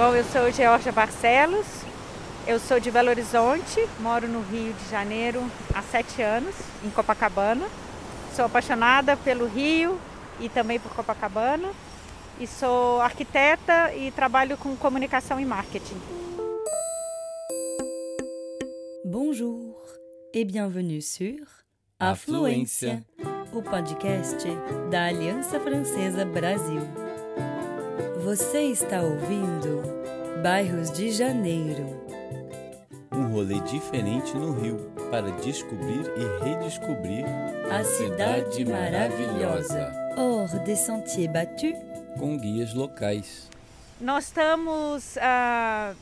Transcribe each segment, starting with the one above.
Bom, eu sou Georgia Barcelos, eu sou de Belo Horizonte, moro no Rio de Janeiro há sete anos, em Copacabana. Sou apaixonada pelo Rio e também por Copacabana. E sou arquiteta e trabalho com comunicação e marketing. Bonjour et bienvenue sur Afluência, o podcast da Aliança Francesa Brasil. Você está ouvindo Bairros de Janeiro. Um rolê diferente no Rio para descobrir e redescobrir a cidade maravilhosa. Hors des sentiers battus, com guias locais. Nós estamos ah,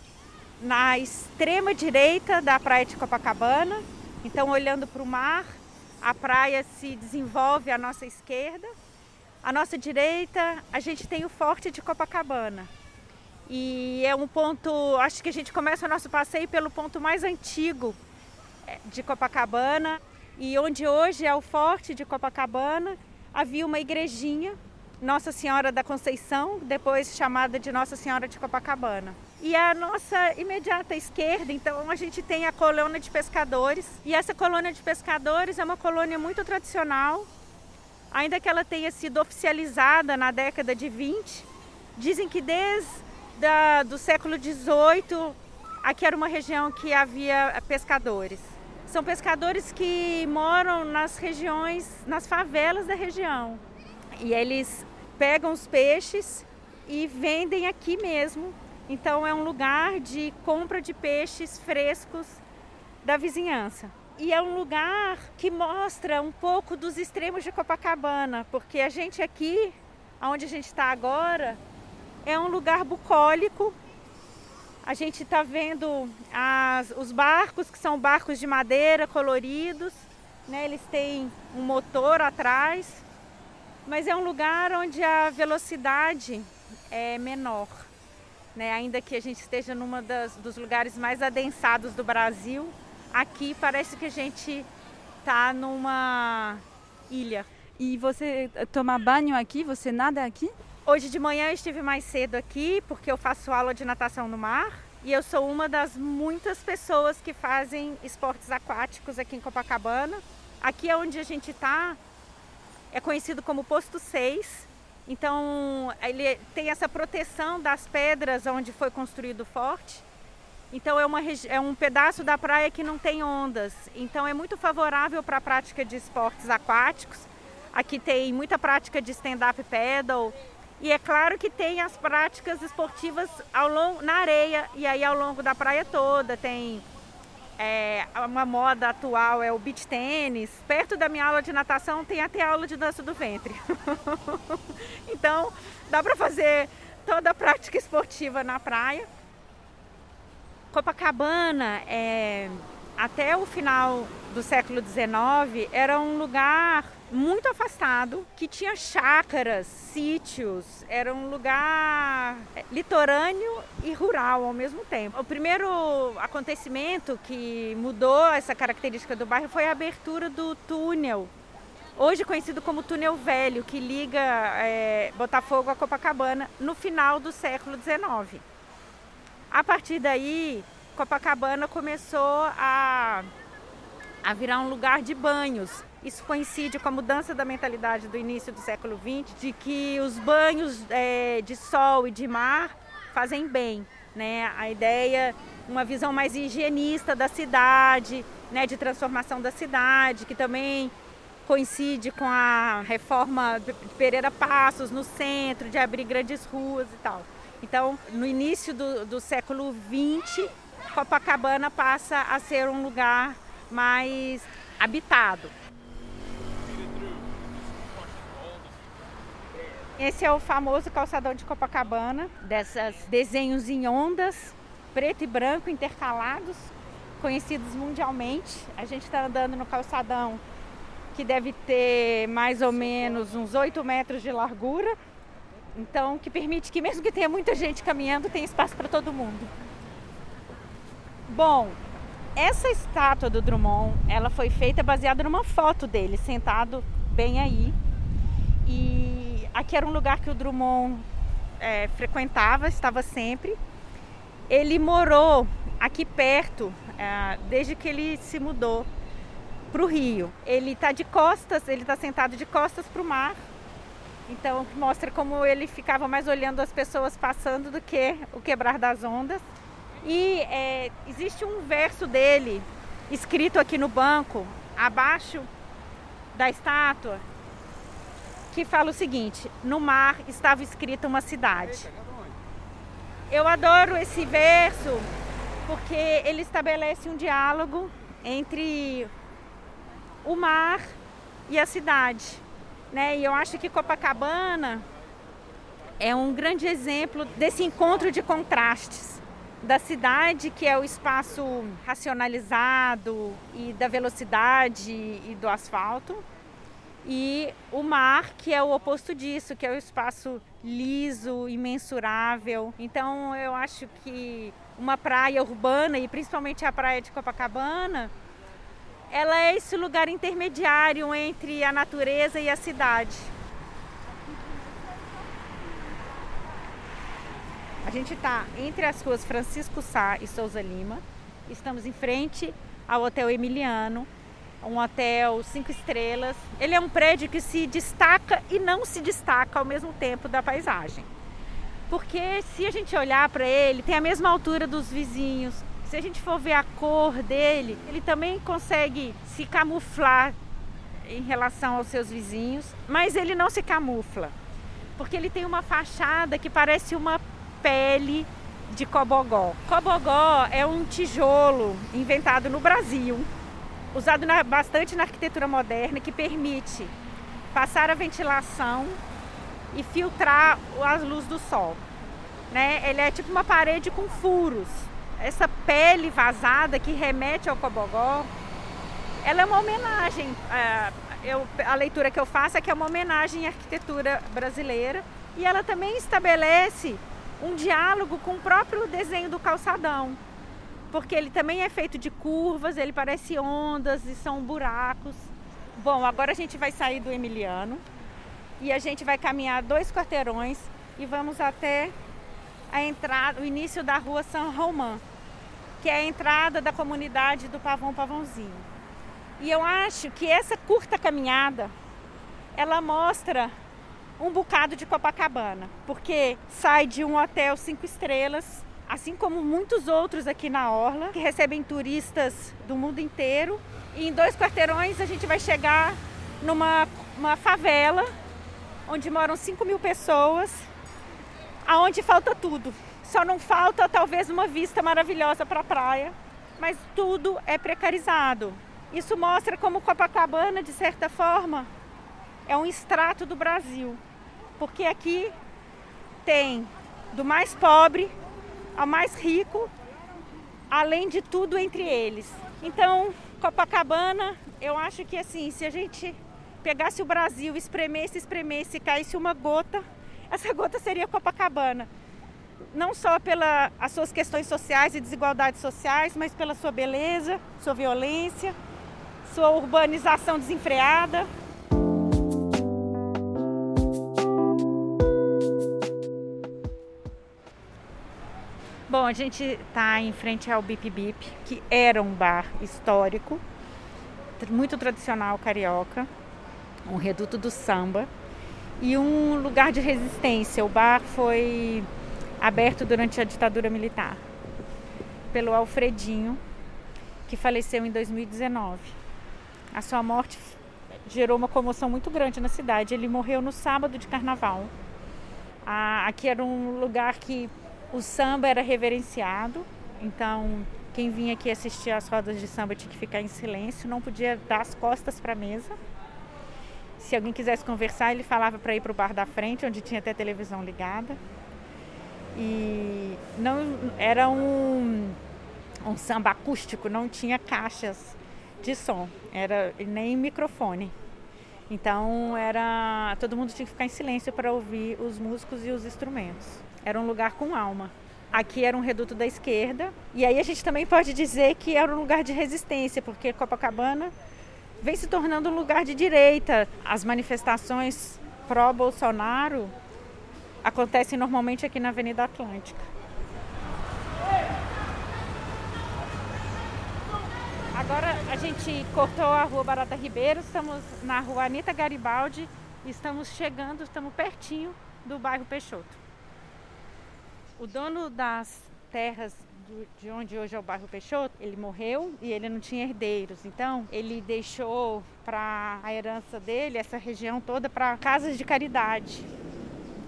na extrema direita da praia de Copacabana, então olhando para o mar, a praia se desenvolve à nossa esquerda à nossa direita, a gente tem o Forte de Copacabana. E é um ponto, acho que a gente começa o nosso passeio pelo ponto mais antigo é, de Copacabana. E onde hoje é o Forte de Copacabana, havia uma igrejinha, Nossa Senhora da Conceição, depois chamada de Nossa Senhora de Copacabana. E a nossa imediata esquerda, então, a gente tem a colônia de pescadores. E essa colônia de pescadores é uma colônia muito tradicional, ainda que ela tenha sido oficializada na década de 20, dizem que desde da, do século XVIII aqui era uma região que havia pescadores. São pescadores que moram nas regiões, nas favelas da região. E eles pegam os peixes e vendem aqui mesmo. Então é um lugar de compra de peixes frescos da vizinhança. E é um lugar que mostra um pouco dos extremos de Copacabana, porque a gente aqui, onde a gente está agora, é um lugar bucólico. A gente está vendo as, os barcos, que são barcos de madeira coloridos, né? eles têm um motor atrás, mas é um lugar onde a velocidade é menor. Né? Ainda que a gente esteja num dos lugares mais adensados do Brasil, aqui parece que a gente está numa ilha. E você toma banho aqui? Você nada aqui? Hoje de manhã eu estive mais cedo aqui porque eu faço aula de natação no mar e eu sou uma das muitas pessoas que fazem esportes aquáticos aqui em Copacabana. Aqui é onde a gente está, é conhecido como Posto 6. Então ele tem essa proteção das pedras onde foi construído o forte. Então é, uma, é um pedaço da praia que não tem ondas. Então é muito favorável para a prática de esportes aquáticos. Aqui tem muita prática de stand-up paddle. E é claro que tem as práticas esportivas ao longo, na areia e aí ao longo da praia toda. Tem é, uma moda atual é o beach tênis. Perto da minha aula de natação tem até aula de dança do ventre. então dá para fazer toda a prática esportiva na praia. Copacabana, é, até o final do século XIX, era um lugar muito afastado, que tinha chácaras, sítios, era um lugar é, litorâneo e rural ao mesmo tempo. O primeiro acontecimento que mudou essa característica do bairro foi a abertura do túnel, hoje conhecido como Túnel Velho, que liga é, Botafogo a Copacabana no final do século XIX. A partir daí, Copacabana começou a, a virar um lugar de banhos. Isso coincide com a mudança da mentalidade do início do século XX, de que os banhos é, de sol e de mar fazem bem. Né? A ideia, uma visão mais higienista da cidade, né? de transformação da cidade, que também coincide com a reforma de Pereira Passos no centro, de abrir grandes ruas e tal. Então, no início do, do século XX, Copacabana passa a ser um lugar mais habitado. Esse é o famoso calçadão de Copacabana, desses desenhos em ondas, preto e branco intercalados, conhecidos mundialmente. A gente está andando no calçadão que deve ter mais ou menos uns 8 metros de largura então, que permite que mesmo que tenha muita gente caminhando, tenha espaço para todo mundo. Bom, essa estátua do Drummond, ela foi feita baseada numa foto dele sentado bem aí. E aqui era um lugar que o Drummond é, frequentava, estava sempre. ele morou aqui perto é, desde que ele se mudou para o rio. Ele está de costas, ele está sentado de costas para o mar. Então mostra como ele ficava mais olhando as pessoas passando do que o quebrar das ondas. E é, existe um verso dele escrito aqui no banco, abaixo da estátua, que fala o seguinte: No mar estava escrita uma cidade. Eu adoro esse verso porque ele estabelece um diálogo entre o mar e a cidade. Né? E eu acho que Copacabana é um grande exemplo desse encontro de contrastes da cidade, que é o espaço racionalizado e da velocidade e do asfalto, e o mar, que é o oposto disso, que é o espaço liso, imensurável. Então, eu acho que uma praia urbana, e principalmente a praia de Copacabana, ela é esse lugar intermediário entre a natureza e a cidade. A gente está entre as ruas Francisco Sá e Souza Lima. Estamos em frente ao Hotel Emiliano, um hotel cinco estrelas. Ele é um prédio que se destaca e não se destaca ao mesmo tempo da paisagem. Porque se a gente olhar para ele, tem a mesma altura dos vizinhos. Se a gente for ver a cor dele, ele também consegue se camuflar em relação aos seus vizinhos, mas ele não se camufla, porque ele tem uma fachada que parece uma pele de cobogó. Cobogó é um tijolo inventado no Brasil, usado na, bastante na arquitetura moderna, que permite passar a ventilação e filtrar a luz do sol. Né? Ele é tipo uma parede com furos. Essa pele vazada que remete ao cobogó, ela é uma homenagem. É, eu, a leitura que eu faço é que é uma homenagem à arquitetura brasileira e ela também estabelece um diálogo com o próprio desenho do calçadão, porque ele também é feito de curvas, ele parece ondas e são buracos. Bom, agora a gente vai sair do Emiliano e a gente vai caminhar dois quarteirões e vamos até a entrada, o início da rua São Romão, que é a entrada da comunidade do Pavão Pavãozinho. E eu acho que essa curta caminhada ela mostra um bocado de Copacabana, porque sai de um hotel cinco estrelas, assim como muitos outros aqui na Orla, que recebem turistas do mundo inteiro. E em dois quarteirões a gente vai chegar numa uma favela onde moram 5 mil pessoas, aonde falta tudo. Só não falta talvez uma vista maravilhosa para a praia, mas tudo é precarizado. Isso mostra como Copacabana, de certa forma, é um extrato do Brasil porque aqui tem do mais pobre ao mais rico, além de tudo entre eles. Então, Copacabana, eu acho que assim, se a gente pegasse o Brasil, espremesse, espremesse caísse uma gota, essa gota seria Copacabana. Não só pelas suas questões sociais e desigualdades sociais, mas pela sua beleza, sua violência, sua urbanização desenfreada, Bom, a gente está em frente ao Bip Bip, que era um bar histórico, muito tradicional carioca, um reduto do samba e um lugar de resistência. O bar foi aberto durante a ditadura militar pelo Alfredinho, que faleceu em 2019. A sua morte gerou uma comoção muito grande na cidade. Ele morreu no sábado de carnaval. aqui era um lugar que o samba era reverenciado, então quem vinha aqui assistir às rodas de samba tinha que ficar em silêncio, não podia dar as costas para a mesa. Se alguém quisesse conversar, ele falava para ir para o bar da frente, onde tinha até televisão ligada. E não era um, um samba acústico, não tinha caixas de som, era nem microfone. Então era todo mundo tinha que ficar em silêncio para ouvir os músicos e os instrumentos. Era um lugar com alma. Aqui era um reduto da esquerda. E aí a gente também pode dizer que era um lugar de resistência, porque Copacabana vem se tornando um lugar de direita. As manifestações pró-Bolsonaro acontecem normalmente aqui na Avenida Atlântica. Agora a gente cortou a rua Barata Ribeiro, estamos na rua Anitta Garibaldi, estamos chegando, estamos pertinho do bairro Peixoto. O dono das terras de onde hoje é o bairro Peixoto, ele morreu e ele não tinha herdeiros. Então, ele deixou para a herança dele essa região toda para casas de caridade.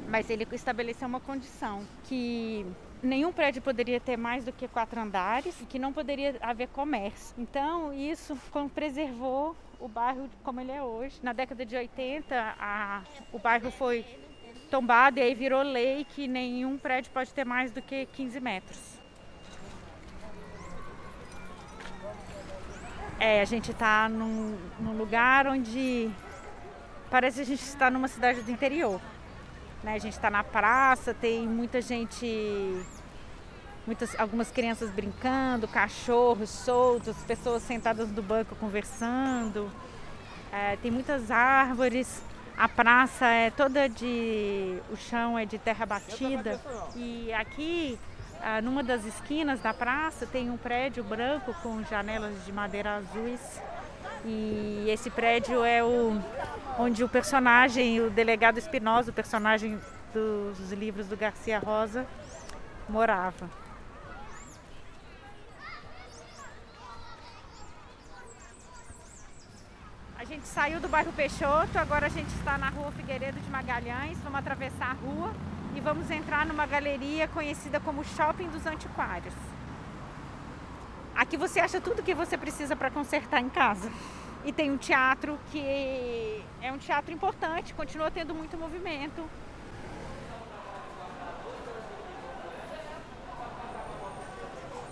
Mas ele estabeleceu uma condição que nenhum prédio poderia ter mais do que quatro andares e que não poderia haver comércio. Então, isso preservou o bairro como ele é hoje. Na década de 80, a, o bairro foi tombado e aí virou lei que nenhum prédio pode ter mais do que 15 metros. É, a gente está num, num, lugar onde parece que a gente está numa cidade do interior. Né? A gente está na praça, tem muita gente, muitas, algumas crianças brincando, cachorros soltos, pessoas sentadas no banco conversando. É, tem muitas árvores. A praça é toda de. O chão é de terra batida. E aqui ah, numa das esquinas da praça tem um prédio branco com janelas de madeira azuis. E esse prédio é o onde o personagem, o delegado Espinosa, o personagem dos livros do Garcia Rosa, morava. A gente saiu do bairro Peixoto, agora a gente está na rua Figueiredo de Magalhães, vamos atravessar a rua e vamos entrar numa galeria conhecida como Shopping dos Antiquários. Aqui você acha tudo que você precisa para consertar em casa. E tem um teatro que é um teatro importante, continua tendo muito movimento.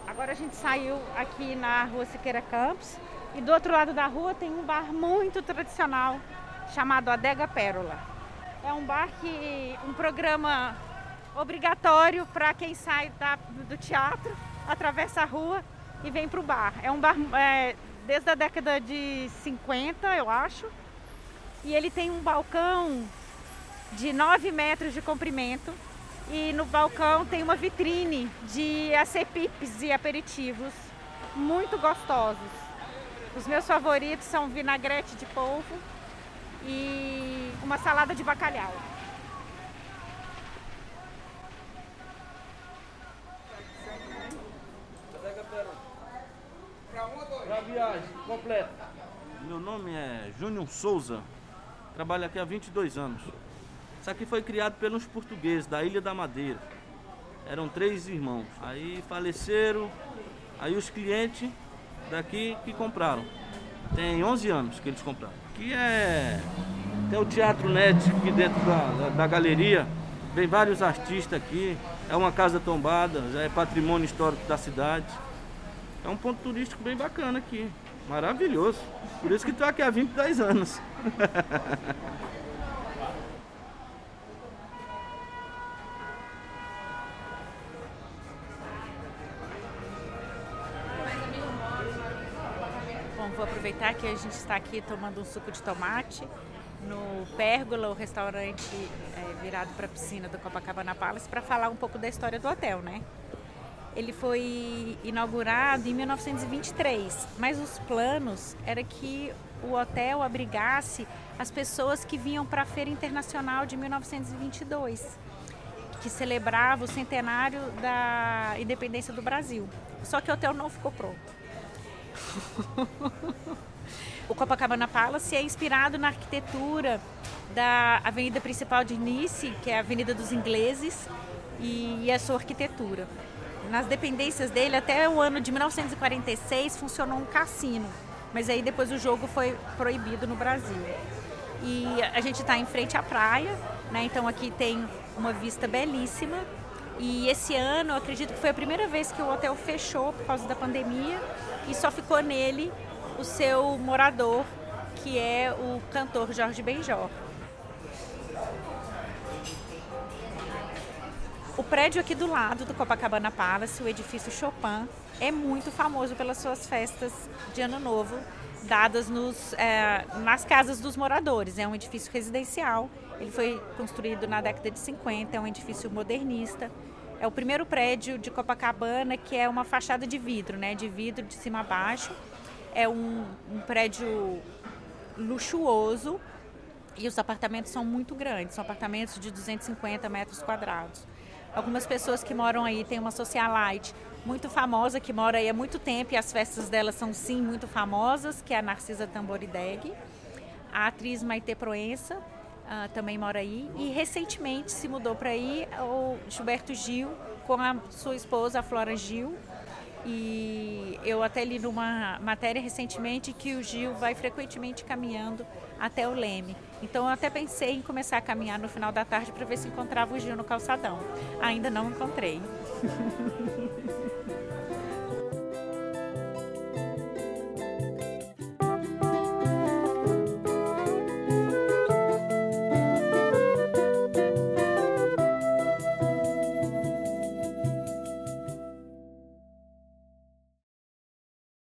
Agora a gente saiu aqui na rua Siqueira Campos e do outro lado da rua tem um bar muito tradicional chamado Adega Pérola. É um bar que um programa obrigatório para quem sai da, do teatro, atravessa a rua e vem para o bar. É um bar é, desde a década de 50, eu acho. E ele tem um balcão de 9 metros de comprimento. E no balcão tem uma vitrine de acepipes e aperitivos muito gostosos. Os meus favoritos são vinagrete de polvo e uma salada de bacalhau. Para viagem completa. Meu nome é Júnior Souza. Trabalho aqui há 22 anos. Isso aqui foi criado pelos portugueses da Ilha da Madeira. Eram três irmãos. Aí faleceram. Aí os clientes daqui que compraram. Tem 11 anos que eles compraram. Aqui é. Tem o Teatro Net aqui dentro da, da, da galeria. Vem vários artistas aqui. É uma casa tombada, já é patrimônio histórico da cidade. É um ponto turístico bem bacana aqui. Maravilhoso. Por isso que estou aqui há 22 anos. vou aproveitar que a gente está aqui tomando um suco de tomate no Pérgola, o restaurante é, virado para a piscina do Copacabana Palace, para falar um pouco da história do hotel, né? Ele foi inaugurado em 1923, mas os planos era que o hotel abrigasse as pessoas que vinham para a Feira Internacional de 1922, que celebrava o centenário da independência do Brasil. Só que o hotel não ficou pronto. O Copacabana Palace é inspirado na arquitetura da avenida principal de Nice, que é a Avenida dos Ingleses, e a sua arquitetura. Nas dependências dele, até o ano de 1946, funcionou um cassino, mas aí depois o jogo foi proibido no Brasil. E a gente está em frente à praia, né? então aqui tem uma vista belíssima. E esse ano, acredito que foi a primeira vez que o hotel fechou por causa da pandemia e só ficou nele o seu morador, que é o cantor Jorge Benjor. O prédio aqui do lado do Copacabana Palace, o edifício Chopin, é muito famoso pelas suas festas de Ano Novo, dadas nos, é, nas casas dos moradores. É um edifício residencial, ele foi construído na década de 50, é um edifício modernista. É o primeiro prédio de Copacabana que é uma fachada de vidro, né, de vidro de cima a baixo. É um, um prédio luxuoso e os apartamentos são muito grandes, são apartamentos de 250 metros quadrados. Algumas pessoas que moram aí têm uma socialite muito famosa que mora aí há muito tempo e as festas dela são sim muito famosas, que é a Narcisa Tamborideg. A atriz Maite Proença uh, também mora aí e recentemente se mudou para aí o Gilberto Gil com a sua esposa a Flora Gil. E eu até li numa matéria recentemente que o Gil vai frequentemente caminhando até o Leme. Então eu até pensei em começar a caminhar no final da tarde para ver se encontrava o Gil no calçadão. Ainda não encontrei.